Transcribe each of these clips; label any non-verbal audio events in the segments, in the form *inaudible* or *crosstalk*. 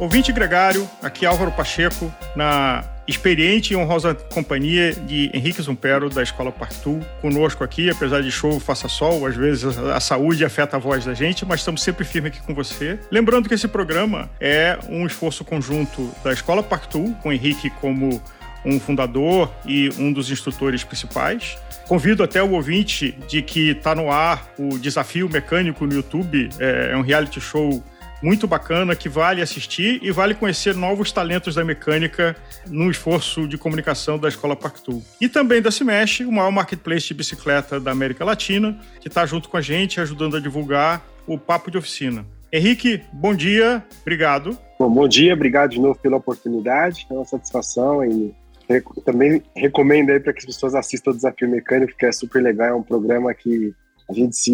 Ouvinte gregário, aqui é Álvaro Pacheco, na experiente e honrosa companhia de Henrique Zumpero, da Escola Partu, conosco aqui, apesar de show faça sol, às vezes a saúde afeta a voz da gente, mas estamos sempre firmes aqui com você. Lembrando que esse programa é um esforço conjunto da Escola Partu, com Henrique como um fundador e um dos instrutores principais. Convido até o ouvinte de que está no ar o Desafio Mecânico no YouTube, é, é um reality show muito bacana que vale assistir e vale conhecer novos talentos da mecânica no esforço de comunicação da Escola Pactu. E também da Cimesh, o maior marketplace de bicicleta da América Latina, que está junto com a gente, ajudando a divulgar o Papo de Oficina. Henrique, bom dia, obrigado. Bom, bom dia, obrigado de novo pela oportunidade, é uma satisfação e também recomendo aí para que as pessoas assistam o Desafio Mecânico, que é super legal, é um programa que a gente se,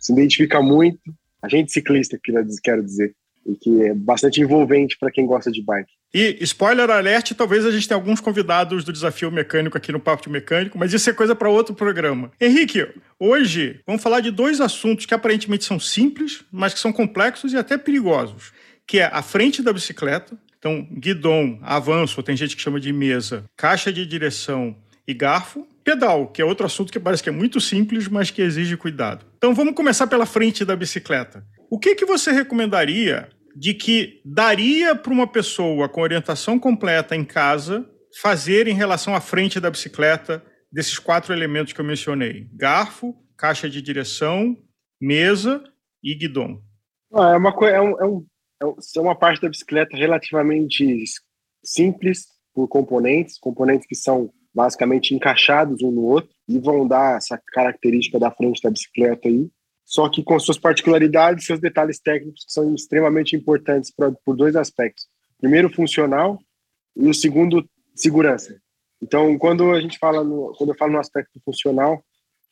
se identifica muito agente ciclista, que quero dizer, e que é bastante envolvente para quem gosta de bike. E, spoiler alert, talvez a gente tenha alguns convidados do Desafio Mecânico aqui no Papo de Mecânico, mas isso é coisa para outro programa. Henrique, hoje vamos falar de dois assuntos que aparentemente são simples, mas que são complexos e até perigosos, que é a frente da bicicleta, então guidon, avanço, tem gente que chama de mesa, caixa de direção e garfo, pedal, que é outro assunto que parece que é muito simples, mas que exige cuidado. Então vamos começar pela frente da bicicleta. O que, que você recomendaria de que daria para uma pessoa com orientação completa em casa fazer em relação à frente da bicicleta desses quatro elementos que eu mencionei: garfo, caixa de direção, mesa e guidon? Ah, é uma é, um, é, um, é uma parte da bicicleta relativamente simples por componentes, componentes que são basicamente encaixados um no outro e vão dar essa característica da frente da bicicleta aí, só que com suas particularidades, seus detalhes técnicos que são extremamente importantes pra, por dois aspectos. Primeiro, funcional e o segundo, segurança. Então, quando a gente fala no, quando eu falo no aspecto funcional,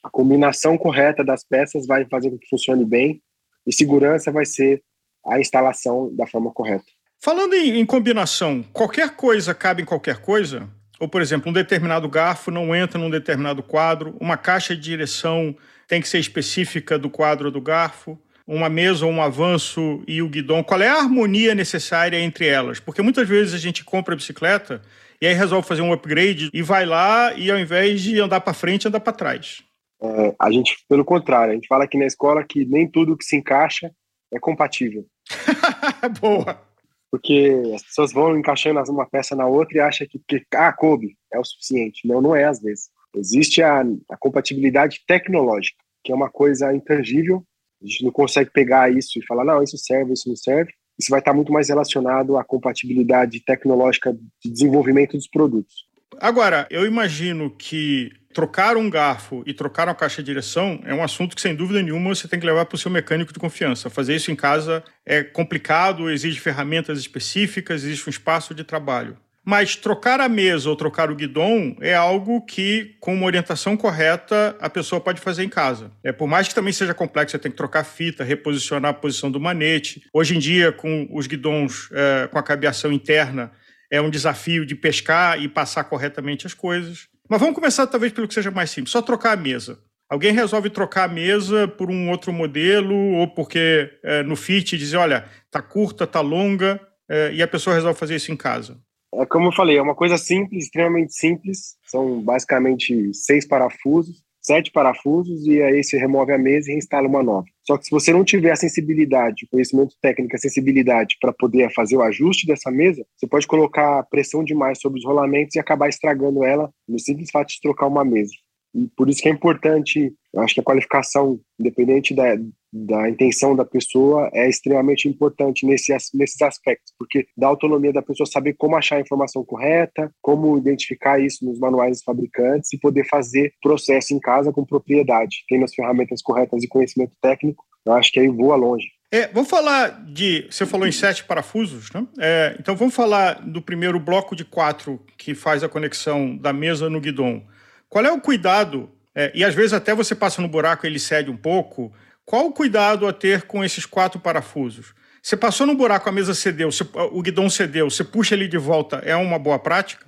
a combinação correta das peças vai fazer com que funcione bem e segurança vai ser a instalação da forma correta. Falando em, em combinação, qualquer coisa cabe em qualquer coisa? Ou, por exemplo, um determinado garfo não entra num determinado quadro, uma caixa de direção tem que ser específica do quadro do garfo, uma mesa ou um avanço e o guidão. Qual é a harmonia necessária entre elas? Porque muitas vezes a gente compra a bicicleta e aí resolve fazer um upgrade e vai lá e ao invés de andar para frente, anda para trás. É, a gente, pelo contrário, a gente fala aqui na escola que nem tudo que se encaixa é compatível. *laughs* Boa! Porque as pessoas vão encaixando uma peça na outra e acham que, que ah, coube, é o suficiente. Não, não é às vezes. Existe a, a compatibilidade tecnológica, que é uma coisa intangível, a gente não consegue pegar isso e falar, não, isso serve, isso não serve. Isso vai estar muito mais relacionado à compatibilidade tecnológica de desenvolvimento dos produtos. Agora, eu imagino que trocar um garfo e trocar uma caixa de direção é um assunto que, sem dúvida nenhuma, você tem que levar para o seu mecânico de confiança. Fazer isso em casa é complicado, exige ferramentas específicas, existe um espaço de trabalho. Mas trocar a mesa ou trocar o guidão é algo que, com uma orientação correta, a pessoa pode fazer em casa. É, por mais que também seja complexo, você tem que trocar fita, reposicionar a posição do manete. Hoje em dia, com os guidões é, com a cabeação interna, é um desafio de pescar e passar corretamente as coisas. Mas vamos começar talvez pelo que seja mais simples, só trocar a mesa. Alguém resolve trocar a mesa por um outro modelo ou porque é, no Fit dizer, olha, tá curta, tá longa, é, e a pessoa resolve fazer isso em casa. É como eu falei, é uma coisa simples, extremamente simples. São basicamente seis parafusos sete parafusos e aí você remove a mesa e instala uma nova. Só que se você não tiver a sensibilidade, conhecimento técnico, a sensibilidade para poder fazer o ajuste dessa mesa, você pode colocar pressão demais sobre os rolamentos e acabar estragando ela no simples fato de trocar uma mesa. E por isso que é importante, eu acho que a qualificação, independente da, da intenção da pessoa, é extremamente importante nesse, nesses aspectos, porque dá autonomia da pessoa saber como achar a informação correta, como identificar isso nos manuais dos fabricantes e poder fazer processo em casa com propriedade, tendo as ferramentas corretas e conhecimento técnico, eu acho que aí voa longe. É, vamos falar de. Você falou em sete parafusos, né? É, então vamos falar do primeiro bloco de quatro que faz a conexão da mesa no guidão. Qual é o cuidado? É, e às vezes até você passa no buraco e ele cede um pouco. Qual o cuidado a ter com esses quatro parafusos? Você passou no buraco, a mesa cedeu, você, o guidão cedeu, você puxa ele de volta, é uma boa prática?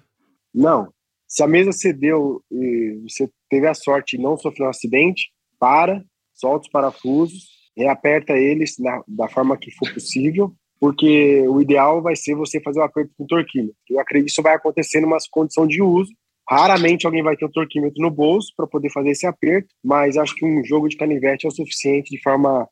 Não. Se a mesa cedeu e você teve a sorte e não sofreu um acidente, para, solta os parafusos, reaperta eles na, da forma que for possível porque o ideal vai ser você fazer o aperto com torquímetro. Eu acredito que isso vai acontecer numa condição de uso. Raramente alguém vai ter um torquímetro no bolso para poder fazer esse aperto, mas acho que um jogo de canivete é o suficiente de forma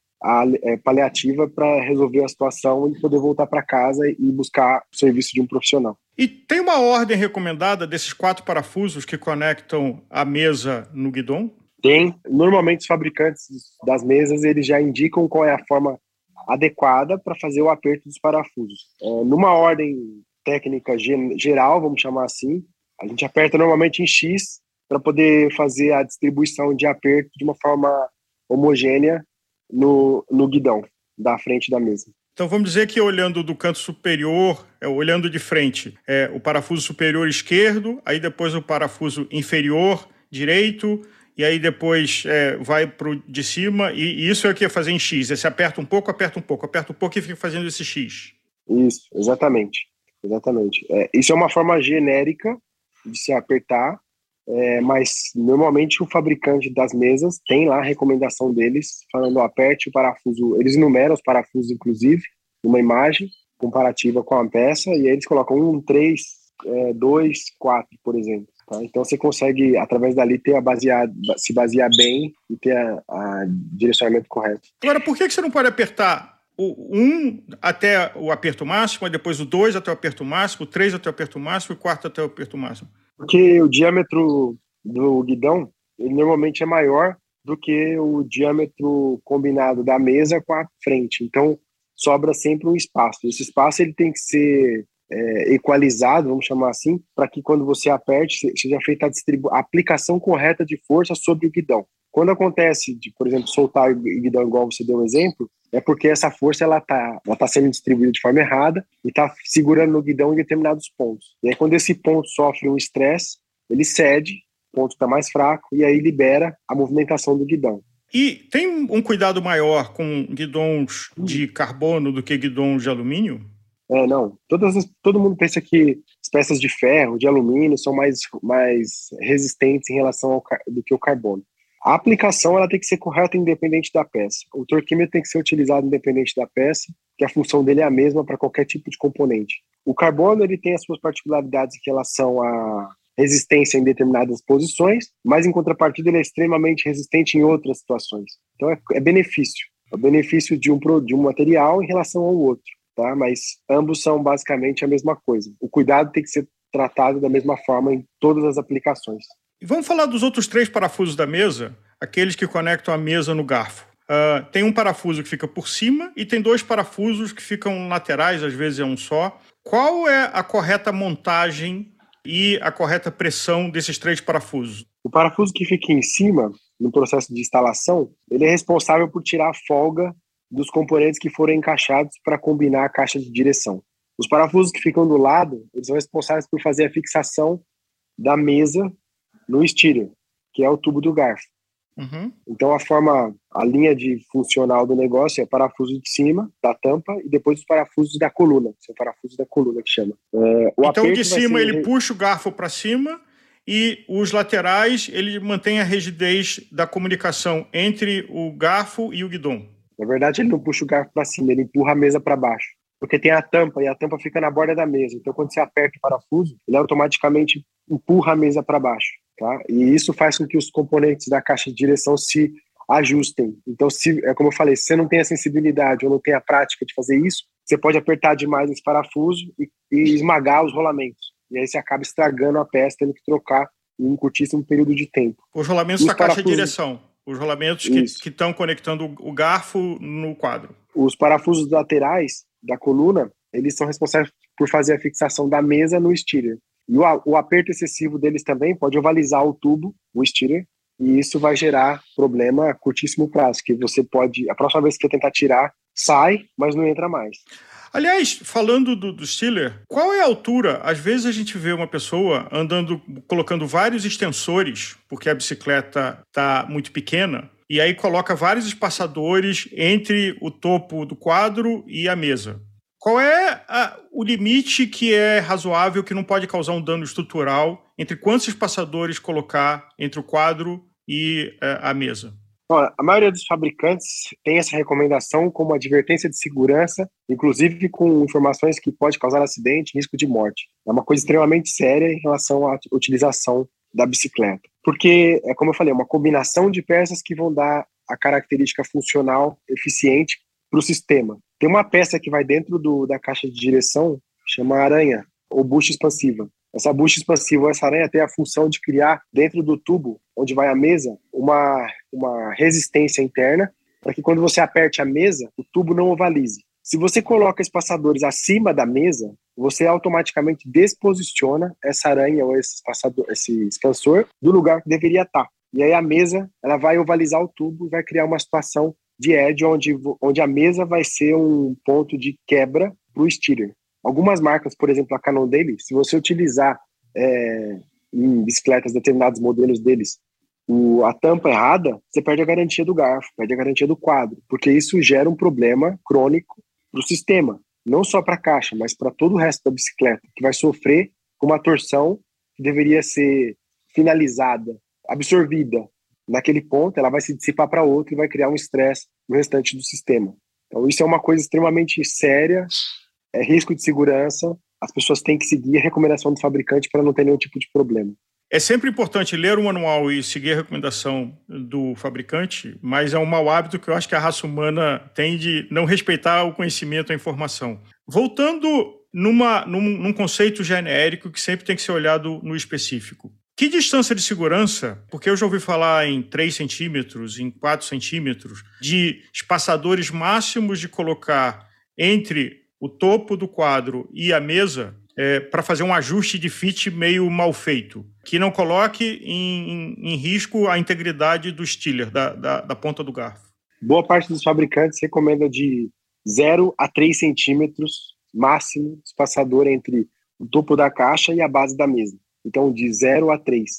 é, paliativa para resolver a situação e poder voltar para casa e buscar o serviço de um profissional. E tem uma ordem recomendada desses quatro parafusos que conectam a mesa no guidão? Tem. Normalmente os fabricantes das mesas eles já indicam qual é a forma adequada para fazer o aperto dos parafusos. É, numa ordem técnica geral, vamos chamar assim, a gente aperta normalmente em X para poder fazer a distribuição de aperto de uma forma homogênea no, no guidão da frente da mesa. Então vamos dizer que olhando do canto superior, é, olhando de frente, é o parafuso superior esquerdo, aí depois o parafuso inferior direito, e aí depois é, vai para o de cima, e, e, isso é o que é fazer em X. É, você aperta um pouco, aperta um pouco, aperta um pouco e fica fazendo esse X. Isso, exatamente. Exatamente. É, isso é uma forma genérica de se apertar, é, mas normalmente o fabricante das mesas tem lá a recomendação deles, falando aperte o parafuso. Eles numeram os parafusos, inclusive, numa imagem comparativa com a peça, e aí eles colocam um, três, é, dois, quatro, por exemplo. Tá? Então você consegue, através dali, ter a basear, se basear bem e ter a direcionamento correto. Agora, por que você não pode apertar o 1 um até o aperto máximo, depois o 2 até o aperto máximo, o 3 até o aperto máximo e o 4 até o aperto máximo? Porque o diâmetro do guidão ele normalmente é maior do que o diâmetro combinado da mesa com a frente. Então sobra sempre um espaço. Esse espaço ele tem que ser é, equalizado, vamos chamar assim, para que quando você aperte, seja feita a, a, aplicação correta de força sobre o guidão. Quando acontece de, por exemplo, soltar o guidão igual você deu um exemplo, é porque essa força ela está ela tá sendo distribuída de forma errada e está segurando no guidão em determinados pontos. E aí quando esse ponto sofre um estresse, ele cede, o ponto está mais fraco e aí libera a movimentação do guidão. E tem um cuidado maior com guidões de carbono do que guidões de alumínio? É, não. Todas as, todo mundo pensa que as peças de ferro, de alumínio, são mais, mais resistentes em relação ao do que o carbono. A aplicação ela tem que ser correta independente da peça. O torquímetro tem que ser utilizado independente da peça, que a função dele é a mesma para qualquer tipo de componente. O carbono ele tem as suas particularidades em relação à resistência em determinadas posições, mas em contrapartida ele é extremamente resistente em outras situações. Então é, é benefício, é benefício de um, de um material em relação ao outro tá? Mas ambos são basicamente a mesma coisa. O cuidado tem que ser tratado da mesma forma em todas as aplicações. E vamos falar dos outros três parafusos da mesa, aqueles que conectam a mesa no garfo. Uh, tem um parafuso que fica por cima e tem dois parafusos que ficam laterais, às vezes é um só. Qual é a correta montagem e a correta pressão desses três parafusos? O parafuso que fica em cima, no processo de instalação, ele é responsável por tirar a folga dos componentes que foram encaixados para combinar a caixa de direção. Os parafusos que ficam do lado, eles são responsáveis por fazer a fixação da mesa no steerer, que é o tubo do garfo. Uhum. Então a forma, a linha de funcional do negócio é parafuso de cima da tampa e depois os parafusos da coluna, são parafusos da coluna que chama. É, então de cima ele puxa o garfo para cima e os laterais ele mantém a rigidez da comunicação entre o garfo e o guidão. Na verdade, ele não puxa o garfo para cima, ele empurra a mesa para baixo. Porque tem a tampa e a tampa fica na borda da mesa. Então, quando você aperta o parafuso, ele automaticamente empurra a mesa para baixo. Tá? E isso faz com que os componentes da caixa de direção se ajustem. Então, se, é como eu falei, se você não tem a sensibilidade ou não tem a prática de fazer isso, você pode apertar demais esse parafuso e, e esmagar os rolamentos. E aí você acaba estragando a peça, tendo que trocar em um curtíssimo período de tempo. Os rolamentos da caixa de direção. Os rolamentos que estão conectando o garfo no quadro. Os parafusos laterais da coluna, eles são responsáveis por fazer a fixação da mesa no steerer. E o, o aperto excessivo deles também pode ovalizar o tubo, o steerer, e isso vai gerar problema a curtíssimo prazo, que você pode, a próxima vez que você tentar tirar, sai, mas não entra mais. Aliás, falando do, do Stiller, qual é a altura? Às vezes a gente vê uma pessoa andando, colocando vários extensores, porque a bicicleta está muito pequena, e aí coloca vários espaçadores entre o topo do quadro e a mesa. Qual é a, o limite que é razoável, que não pode causar um dano estrutural, entre quantos espaçadores colocar entre o quadro e é, a mesa? a maioria dos fabricantes tem essa recomendação como advertência de segurança, inclusive com informações que pode causar acidente, risco de morte. É uma coisa extremamente séria em relação à utilização da bicicleta. Porque, é como eu falei, é uma combinação de peças que vão dar a característica funcional eficiente para o sistema. Tem uma peça que vai dentro do, da caixa de direção, chama aranha, ou bucha expansiva. Essa bucha expansiva, essa aranha tem a função de criar dentro do tubo onde vai a mesa uma, uma resistência interna para que quando você aperte a mesa, o tubo não ovalize. Se você coloca espaçadores acima da mesa, você automaticamente desposiciona essa aranha ou esse, espaçador, esse expansor do lugar que deveria estar. E aí a mesa ela vai ovalizar o tubo e vai criar uma situação de edge onde, onde a mesa vai ser um ponto de quebra para o steerer. Algumas marcas, por exemplo, a Canon dele, se você utilizar é, em bicicletas determinados modelos deles o, a tampa errada, você perde a garantia do garfo, perde a garantia do quadro, porque isso gera um problema crônico para o sistema, não só para a caixa, mas para todo o resto da bicicleta, que vai sofrer com uma torção que deveria ser finalizada, absorvida naquele ponto, ela vai se dissipar para outro e vai criar um estresse no restante do sistema. Então, isso é uma coisa extremamente séria é risco de segurança, as pessoas têm que seguir a recomendação do fabricante para não ter nenhum tipo de problema. É sempre importante ler o manual e seguir a recomendação do fabricante, mas é um mau hábito que eu acho que a raça humana tem de não respeitar o conhecimento, a informação. Voltando numa, num, num conceito genérico que sempre tem que ser olhado no específico. Que distância de segurança, porque eu já ouvi falar em 3 centímetros, em 4 centímetros, de espaçadores máximos de colocar entre o topo do quadro e a mesa é, para fazer um ajuste de fit meio mal feito, que não coloque em, em, risco a integridade do stiller, da, da, da, ponta do garfo. Boa parte dos fabricantes recomenda de 0 a 3 centímetros máximo espaçador entre o topo da caixa e a base da mesa. Então, de 0 a 3.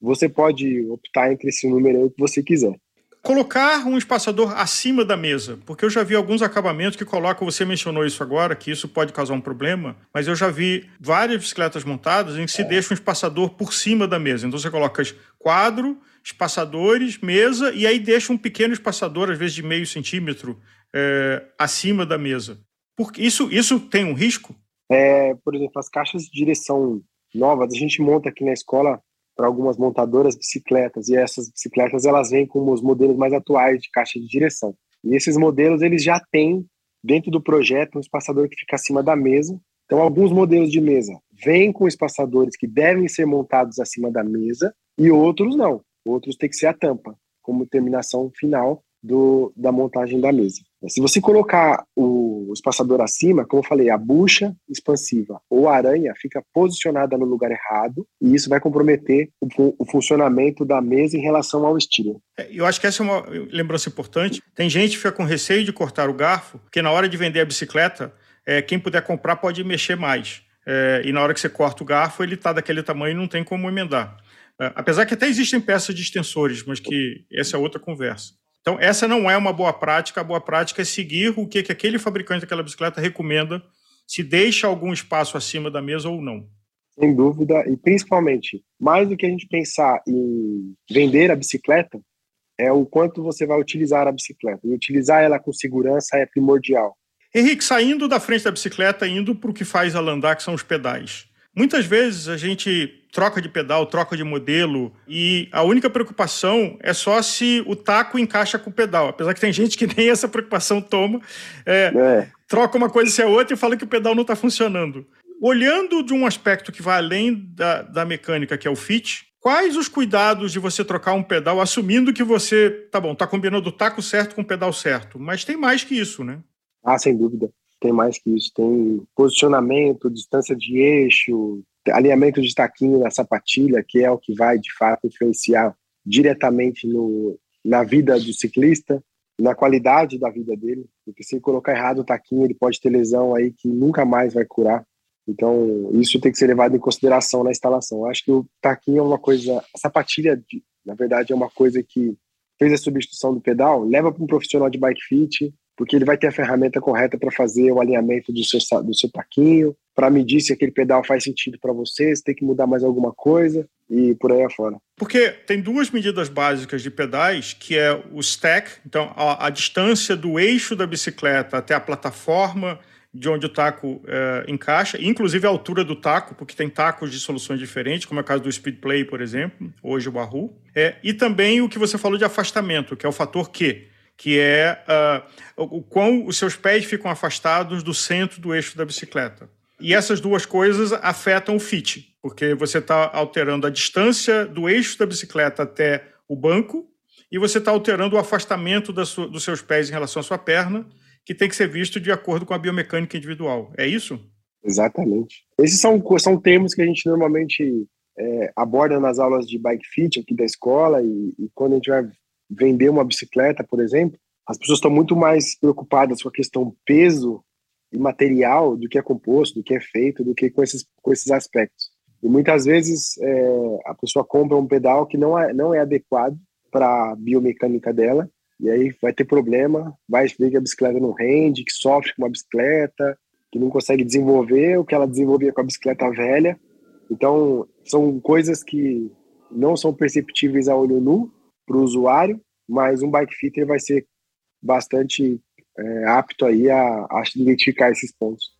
Você pode optar entre esse número que você quiser colocar um espaçador acima da mesa, porque eu já vi alguns acabamentos que colocam, você mencionou isso agora, que isso pode causar um problema, mas eu já vi várias bicicletas montadas em que se deixa um espaçador por cima da mesa. Então você coloca quadro, espaçadores, mesa, e aí deixa um pequeno espaçador, às vezes de meio centímetro, é, acima da mesa. Porque isso, isso tem um risco? É, por exemplo, as caixas de direção novas, a gente monta aqui na escola para algumas montadoras bicicletas e essas bicicletas elas vêm com os modelos mais atuais de caixa de direção. E esses modelos eles já têm dentro do projeto um espaçador que fica acima da mesa. Então alguns modelos de mesa vêm com espaçadores que devem ser montados acima da mesa e outros não. Outros tem que ser a tampa como terminação final do, da montagem da mesa. Se você colocar o espaçador acima, como eu falei, a bucha expansiva ou a aranha fica posicionada no lugar errado e isso vai comprometer o, o funcionamento da mesa em relação ao estilo. É, eu acho que essa é uma lembrança importante. Tem gente que fica com receio de cortar o garfo, porque na hora de vender a bicicleta, é, quem puder comprar pode mexer mais. É, e na hora que você corta o garfo, ele está daquele tamanho e não tem como emendar. É, apesar que até existem peças de extensores, mas que essa é outra conversa. Então, essa não é uma boa prática. A boa prática é seguir o que, que aquele fabricante daquela bicicleta recomenda, se deixa algum espaço acima da mesa ou não. Sem dúvida, e principalmente, mais do que a gente pensar em vender a bicicleta, é o quanto você vai utilizar a bicicleta. E utilizar ela com segurança é primordial. Henrique, saindo da frente da bicicleta, indo para o que faz ela andar, que são os pedais. Muitas vezes a gente troca de pedal, troca de modelo, e a única preocupação é só se o taco encaixa com o pedal. Apesar que tem gente que *laughs* nem essa preocupação toma, é, é. troca uma coisa se é outra e fala que o pedal não está funcionando. Olhando de um aspecto que vai além da, da mecânica, que é o fit, quais os cuidados de você trocar um pedal, assumindo que você, tá bom, tá combinando o taco certo com o pedal certo, mas tem mais que isso, né? Ah, sem dúvida. Tem mais que isso. Tem posicionamento, distância de eixo, alinhamento de taquinho na sapatilha, que é o que vai, de fato, influenciar diretamente no, na vida do ciclista, na qualidade da vida dele, porque se colocar errado o taquinho, ele pode ter lesão aí que nunca mais vai curar. Então, isso tem que ser levado em consideração na instalação. Eu acho que o taquinho é uma coisa, a sapatilha, na verdade, é uma coisa que fez a substituição do pedal, leva para um profissional de bike fit, porque ele vai ter a ferramenta correta para fazer o alinhamento do seu, do seu taquinho, para medir se aquele pedal faz sentido para você, se tem que mudar mais alguma coisa. e por aí afora. Porque tem duas medidas básicas de pedais, que é o stack, então a, a distância do eixo da bicicleta até a plataforma de onde o taco é, encaixa, inclusive a altura do taco, porque tem tacos de soluções diferentes, como é o caso do Speedplay, por exemplo, hoje o Wahoo. É, e também o que você falou de afastamento, que é o fator Q, que é uh, o quão os seus pés ficam afastados do centro do eixo da bicicleta. E essas duas coisas afetam o fit, porque você está alterando a distância do eixo da bicicleta até o banco e você está alterando o afastamento dos seus pés em relação à sua perna, que tem que ser visto de acordo com a biomecânica individual. É isso? Exatamente. Esses são, são termos que a gente normalmente é, aborda nas aulas de bike fit aqui da escola e, e quando a gente vai vender uma bicicleta, por exemplo, as pessoas estão muito mais preocupadas com a questão peso e material do que é composto, do que é feito, do que com esses, com esses aspectos. E muitas vezes é, a pessoa compra um pedal que não é, não é adequado para a biomecânica dela, e aí vai ter problema, vai ver que a bicicleta não rende, que sofre com uma bicicleta, que não consegue desenvolver o que ela desenvolvia com a bicicleta velha. Então, são coisas que não são perceptíveis a olho nu para o usuário, mas um bike fitter vai ser bastante é, apto aí a, a identificar esses pontos.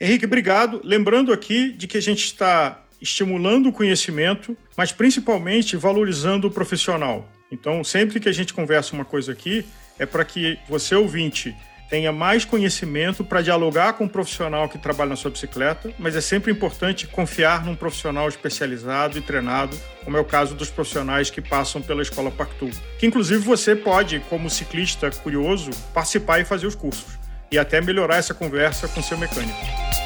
Henrique, obrigado. Lembrando aqui de que a gente está estimulando o conhecimento, mas principalmente valorizando o profissional. Então, sempre que a gente conversa uma coisa aqui, é para que você, ouvinte, tenha mais conhecimento para dialogar com um profissional que trabalha na sua bicicleta, mas é sempre importante confiar num profissional especializado e treinado, como é o caso dos profissionais que passam pela Escola Pactu, que inclusive você pode, como ciclista curioso, participar e fazer os cursos, e até melhorar essa conversa com seu mecânico.